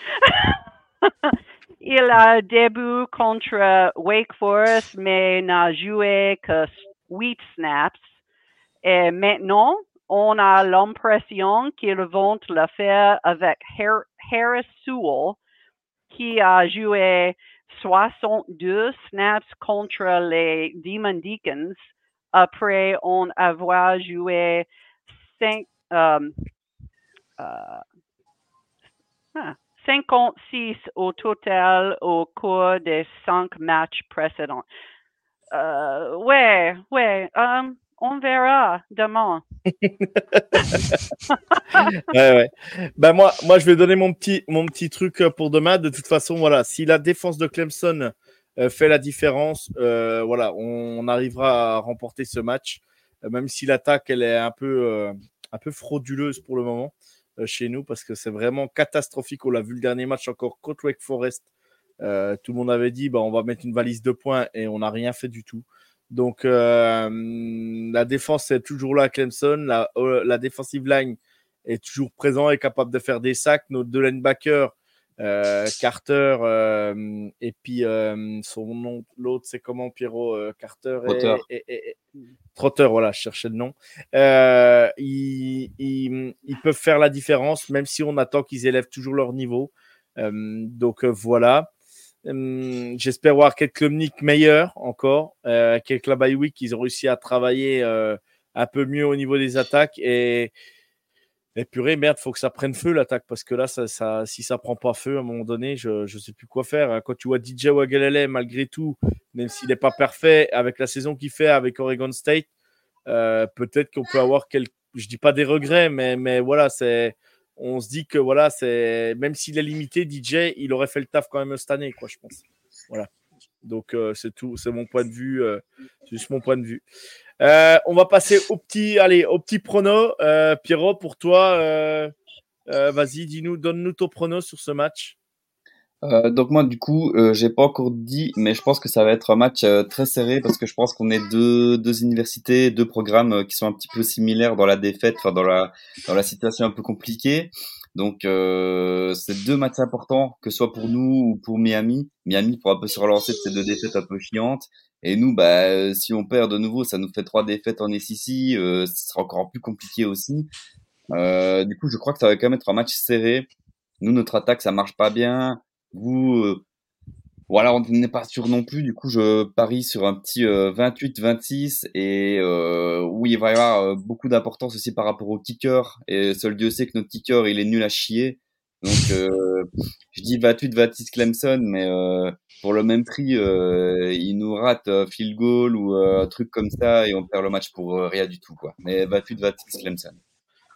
Il a début contre Wake Forest, mais n'a joué que 8 snaps. Et maintenant, on a l'impression qu'ils vont le faire avec Har- Harris Sewell, qui a joué 62 snaps contre les Demon Deacons après en avoir joué 5, euh, euh, ah, 56 au total au cours des cinq matchs précédents. Euh, ouais, ouais, euh, on verra demain. ouais. Ben moi, je vais donner mon petit, truc euh, pour demain. De toute façon, voilà, si la défense de Clemson euh, fait la différence, euh, voilà, on, arrivera à remporter ce match, même si l'attaque est un peu, frauduleuse pour le moment chez nous, parce que c'est vraiment catastrophique. On l'a vu le dernier match encore contre Wake Forest. Tout le monde avait dit, bah, on va mettre une valise de points et on n'a rien fait du tout. Donc, euh, la défense est toujours là à Clemson. La, euh, la defensive line est toujours présent et capable de faire des sacs. Nos deux linebackers, euh, Carter euh, et puis euh, son nom, l'autre, c'est comment Pierrot euh, Carter Trotter. et, et- et- Trotter, voilà, je cherchais le nom. Euh, ils, ils- ils peuvent faire la différence, même si on attend qu'ils élèvent toujours leur niveau. Euh, donc euh, voilà. Hum, J'espère voir quelques Klumnik meilleurs encore, euh, quelques la bye ils ont réussi à travailler euh, un peu mieux au niveau des attaques. Et, et purée, merde, faut que ça prenne feu l'attaque parce que là, ça, ça, si ça prend pas feu à un moment donné, je ne sais plus quoi faire. hein. Quand tu vois DJ Wagalele, malgré tout, même s'il n'est pas parfait, avec la saison qu'il fait avec Oregon State, euh, peut-être qu'on peut avoir quelques, je dis pas des regrets, mais, mais voilà, c'est, on se dit que voilà, c'est, même s'il est limité, DJ, il aurait fait le taf quand même cette année, quoi, je pense. Voilà. Donc euh, c'est tout, c'est mon point de vue, euh, juste mon point de vue. Euh, on va passer au petit, allez, au petit prono. Euh, Pierrot, pour toi, vas-y, dis-nous, donne-nous ton prono sur ce match. Euh, donc moi du coup euh, j'ai pas encore dit mais je pense que ça va être un match euh, très serré parce que je pense qu'on est deux deux universités deux programmes euh, qui sont un petit peu similaires dans la défaite enfin dans la dans la situation un peu compliquée. Donc euh, c'est deux matchs importants que ce soit pour nous ou pour Miami. Miami pour un peu se relancer de ces deux défaites un peu chiantes. Et nous bah euh, si on perd de nouveau ça nous fait trois défaites en SEC ce sera encore plus compliqué aussi. Du coup je crois que ça va quand même être un match serré. Nous notre attaque ça marche pas bien vous, euh, voilà, on n'est pas sûr non plus. Du coup, je parie sur un petit euh, 28-26 et euh, où il va y avoir euh, beaucoup d'importance aussi par rapport au kicker. Et seul Dieu sait que notre kicker, il est nul à chier. Donc, euh, je dis 28-26 Clemson, mais euh, pour le même prix, euh, il nous rate euh, field goal ou euh, un truc comme ça et on perd le match pour euh, rien du tout, quoi. Mais 28-26 Clemson.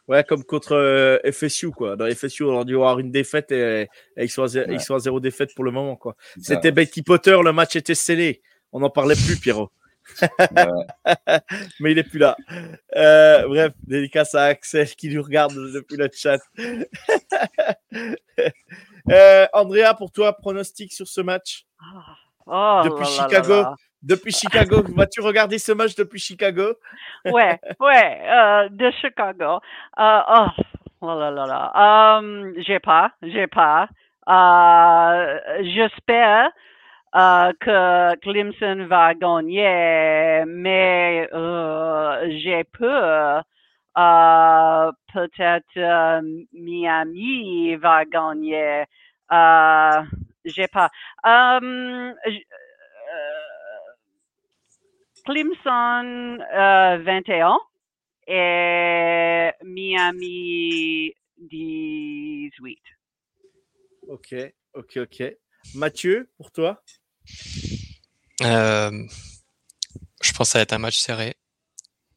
Ouais, comme contre euh, FSU, quoi. Dans FSU, on a dû avoir une défaite et, et ils, sont à, zé- Ouais. ils sont à zéro défaite pour le moment, quoi. C'était Betty Potter, le match était scellé. On n'en parlait plus, Pierrot. Ouais. Mais il est plus là. Euh, bref, dédicace à Axel qui nous regarde depuis le chat. Euh, Andrea, pour toi, pronostic sur ce match? Oh Depuis là là là Chicago. là. Depuis Chicago, vas-tu regarder ce match depuis Chicago? Ouais, ouais, euh, de Chicago. Euh, oh, oh là là là. Euh, j'ai pas, j'ai pas. Euh, j'espère euh, que Clemson va gagner, mais euh, j'ai peur. Euh, peut-être euh, Miami va gagner. J'ai pas. Euh, Clemson euh, 21 et Miami 18. Ok, ok, ok. Mathieu, pour toi? Euh, je pense que ça va être un match serré.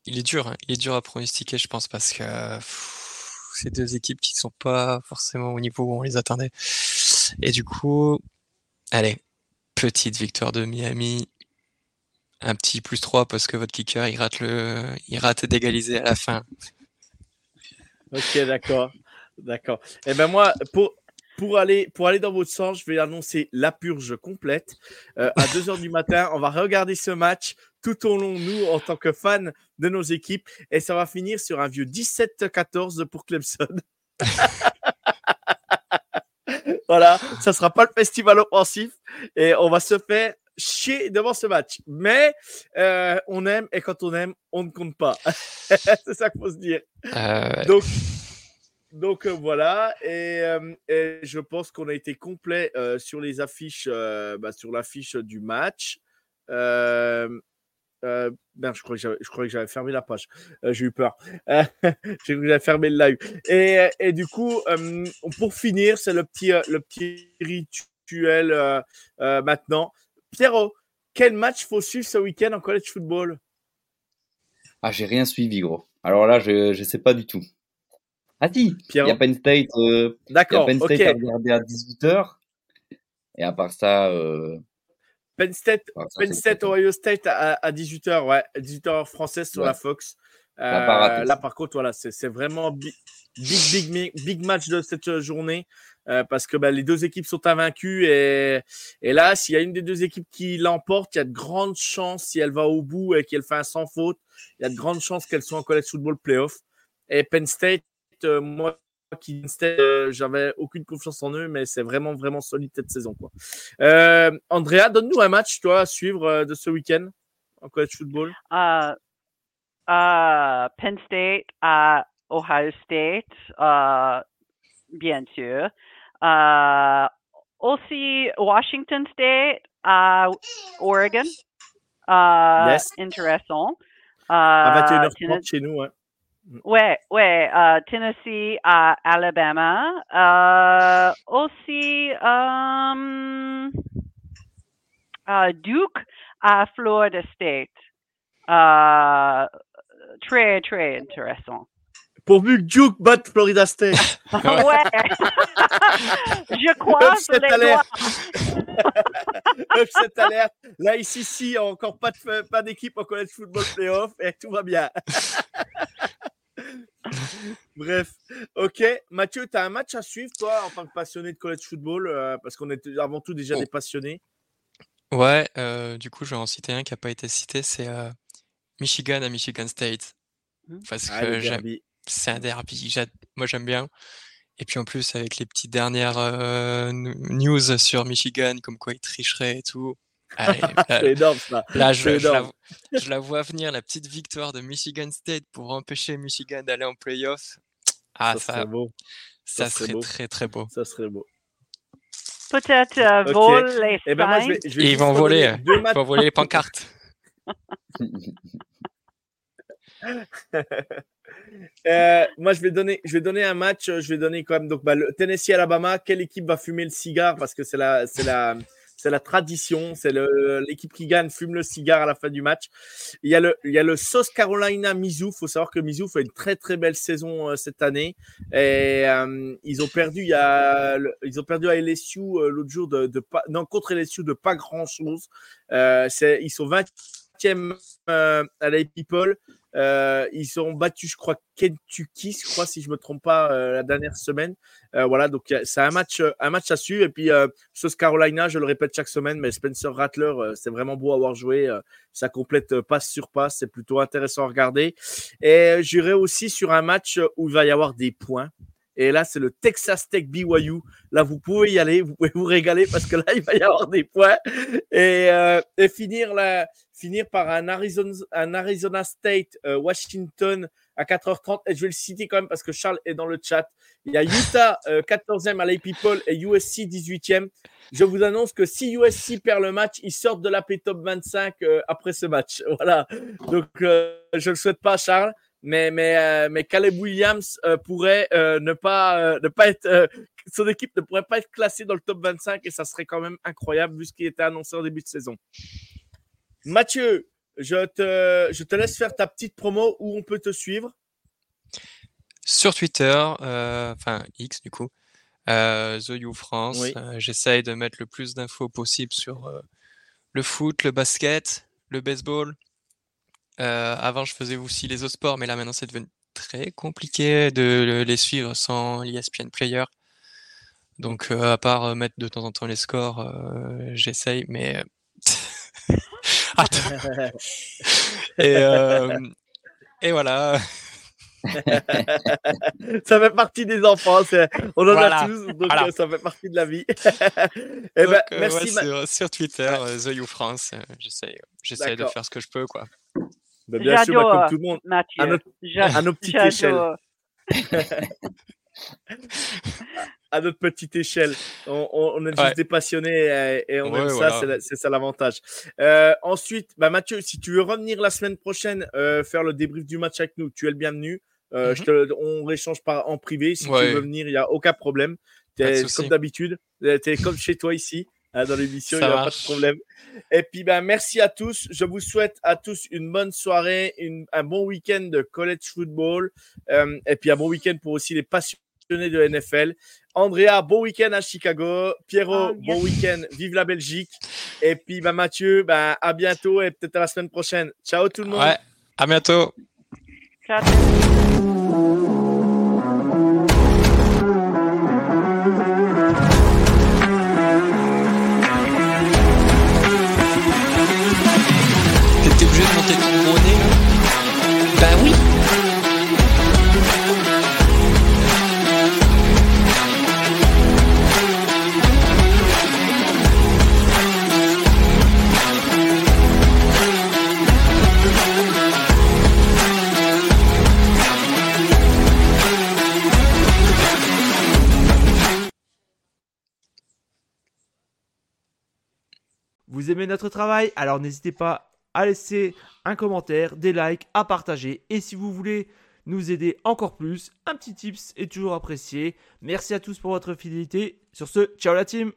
Il est dur, hein, Il est dur à pronostiquer, je pense, parce que pff, c'est deux équipes qui sont pas forcément au niveau où on les attendait. Et du coup, allez, petite victoire de Miami. Un petit plus 3 parce que votre kicker, il rate le, d'égaliser à la fin. Ok, d'accord. D'accord. Et ben moi, pour, pour, aller, pour aller dans votre sens, je vais annoncer la purge complète. Euh, à 2h du matin, on va regarder ce match tout au long, nous, en tant que fans de nos équipes. Et ça va finir sur un vieux 17-14 pour Clemson. voilà, ça sera pas le festival offensif. Et on va se faire chier devant ce match. Mais euh, on aime, et quand on aime, on ne compte pas. C'est ça qu'il faut se dire. Euh, Donc, donc euh, voilà, et, euh, et je pense qu'on a été complet sur les affiches, bah, sur l'affiche du match. Euh, merde, je crois que j'avais, je crois que j'avais fermé la page. Euh, j'ai eu peur. Euh, j'ai cru que j'avais fermé le live. Et, et du coup, pour finir, c'est le petit, le petit rituel maintenant. Pierrot, quel match faut suivre ce week-end en college football? Ah, j'ai rien suivi, gros. Alors là, je je sais pas du tout. Ah si, il y a Penn State, euh, il y a D'accord, Penn State ok. à regarder à 18h. Et à part ça, euh, Penn State, à part ça, Penn State. Ohio State à, à 18h, ouais, 18h française sur Ouais. la Fox. Euh, là, par contre, voilà, c'est vraiment big, big, big, big, match de cette journée euh, parce que bah, les deux équipes sont invaincues et, là, s'il y a une des deux équipes qui l'emporte, il y a de grandes chances, si elle va au bout et qu'elle fait un sans faute, il y a de grandes chances qu'elle soit en college football playoff. Et Penn State, euh, moi, qui euh, j'avais aucune confiance en eux, mais c'est vraiment, vraiment solide cette saison. Euh, Andrea, donne-nous un match, toi, à suivre de ce week-end en college football. Uh, Penn State à Ohio State, bien sûr. Uh, aussi Washington State à Oregon. Uh, Yes. Intéressant. À Euh, 21h30 chez nous. Hein. Ouais, ouais, euh, Tennessee uh, Alabama. Euh, aussi, euh, um, euh, Duke à Florida State. Euh, très, très intéressant. Pourvu que Duke batte Florida State. ouais. Je crois Upset les alert. doigts. Upset alert. Là, ici, si, encore pas de- pas d'équipe en college football playoff et tout va bien. Bref, ok. Mathieu, tu as un match à suivre, toi, en tant que passionné de college football, euh, parce qu'on est avant tout déjà Oh. des passionnés? Ouais, euh, du coup, je vais en citer un qui n'a pas été cité, c'est euh, Michigan à Michigan State. Hmm. Parce Ah, que j'aime-. C'est un derby, moi j'aime bien. Et puis en plus, avec les petites dernières euh, news sur Michigan, comme quoi ils tricheraient et tout. Allez, là, C'est énorme, ça. là, je, la, énorme. je la vois venir, la petite victoire de Michigan State pour empêcher Michigan d'aller en playoff. Ah, ça ça, serait beau. ça ça serait serait beau. très très beau. Ça serait beau. Peut-être euh, Ok. vol les Eh ben, moi, je signes. vais, je vais Et ils vont voler, Ils vont voler les pancartes. Euh, moi, je vais donner, je vais donner un match. euh, Je vais donner quand même donc bah, le Tennessee Alabama. Quelle équipe va fumer le cigare? Parce que c'est la, c'est la, c'est la tradition. C'est l'équipe qui gagne fume le cigare à la fin du match. Il y a le, il y a le South Carolina Mizzou. Faut savoir que Mizzou fait une très très belle saison euh, cette année. Et ils ont perdu. Il ils ont perdu à LSU l'autre jour de, non contre LSU de pas grand chose. Ils sont 20e euh, à la People. Euh, ils ont battu, je crois, Kentucky, je crois, si je me trompe pas, euh, la dernière semaine. Euh, voilà, donc c'est un match, euh, un match à suivre. Et puis, euh, South Carolina, je le répète chaque semaine, mais Spencer Rattler, euh, c'est vraiment beau à avoir joué. ça complète passe sur passe, c'est plutôt intéressant à regarder. Et j'irai aussi sur un match où il va y avoir des points. Et là, c'est le Texas Tech BYU. Là, vous pouvez y aller, vous pouvez vous régaler parce que là, il va y avoir des points. Et, euh, finir, la, finir par un Arizona, un Arizona State euh, Washington à 4h30. Et je vais le citer quand même parce que Charles est dans le chat. Il y a Utah euh, 14e à l'AP People et USC 18e. Je vous annonce que si USC perd le match, ils sortent de la Top 25 euh, après ce match. Voilà. Donc, euh, je ne le souhaite pas, Charles. Mais, mais, euh, mais Caleb Williams euh, pourrait euh, ne, pas, ne pas être. son équipe ne pourrait pas être classée dans le top 25 et ça serait quand même incroyable vu ce qui était annoncé en début de saison. Mathieu, je te, je te laisse faire ta petite promo où on peut te suivre. Sur Twitter, enfin X du coup, The You France, Oui. j'essaye de mettre le plus d'infos possible sur le foot, le basket, le baseball. Euh, avant, je faisais aussi les autres sports, mais là maintenant, c'est devenu très compliqué de le- les suivre sans l'ESPN Player. Donc, euh, à part euh, mettre de temps en temps les scores, euh, j'essaye, mais Attends. Et, et voilà. ça fait partie des enfants, on en Voilà. a tous, donc Voilà. ça fait partie de la vie. Eh Donc, ben, merci. ouais, Ma- sur, sur Twitter, euh, The You France, j'essaye, j'essaye de faire ce que je peux, quoi. Ben, bien sûr, bah, comme tout le monde, Mathieu. à notre, à nos petites échelles. À notre petite échelle. On, on- on est juste des passionnés et, et on Ouais, aime ça, voilà. c'est la- c'est ça l'avantage. Euh, ensuite, bah Mathieu, si tu veux revenir la semaine prochaine euh, faire le débrief du match avec nous, tu es le bienvenu. Euh, je te- on échange par, en privé. Si tu veux venir, il n'y a aucun problème. Comme d'habitude. Tu es comme chez toi ici. Hein, dans l'émission, il n'y a pas de problème. Et puis, ben, merci à tous. Je vous souhaite à tous une bonne soirée, une- un bon week-end de college football. Euh, et puis, un bon week-end pour aussi les passionnés de NFL. Andrea, bon week-end à Chicago. Pierrot, Ah, bon week-end. Vive la Belgique. Et puis, ben, Mathieu, ben, à bientôt et peut-être à la semaine prochaine. Ciao tout le monde. Ouais, à bientôt. Ciao. Bah oui. Vous aimez notre travail? Alors n'hésitez pas à laisser un commentaire, des likes, à partager. Et si vous voulez nous aider encore plus, un petit tips est toujours apprécié. Merci à tous pour votre fidélité. Sur ce, ciao la team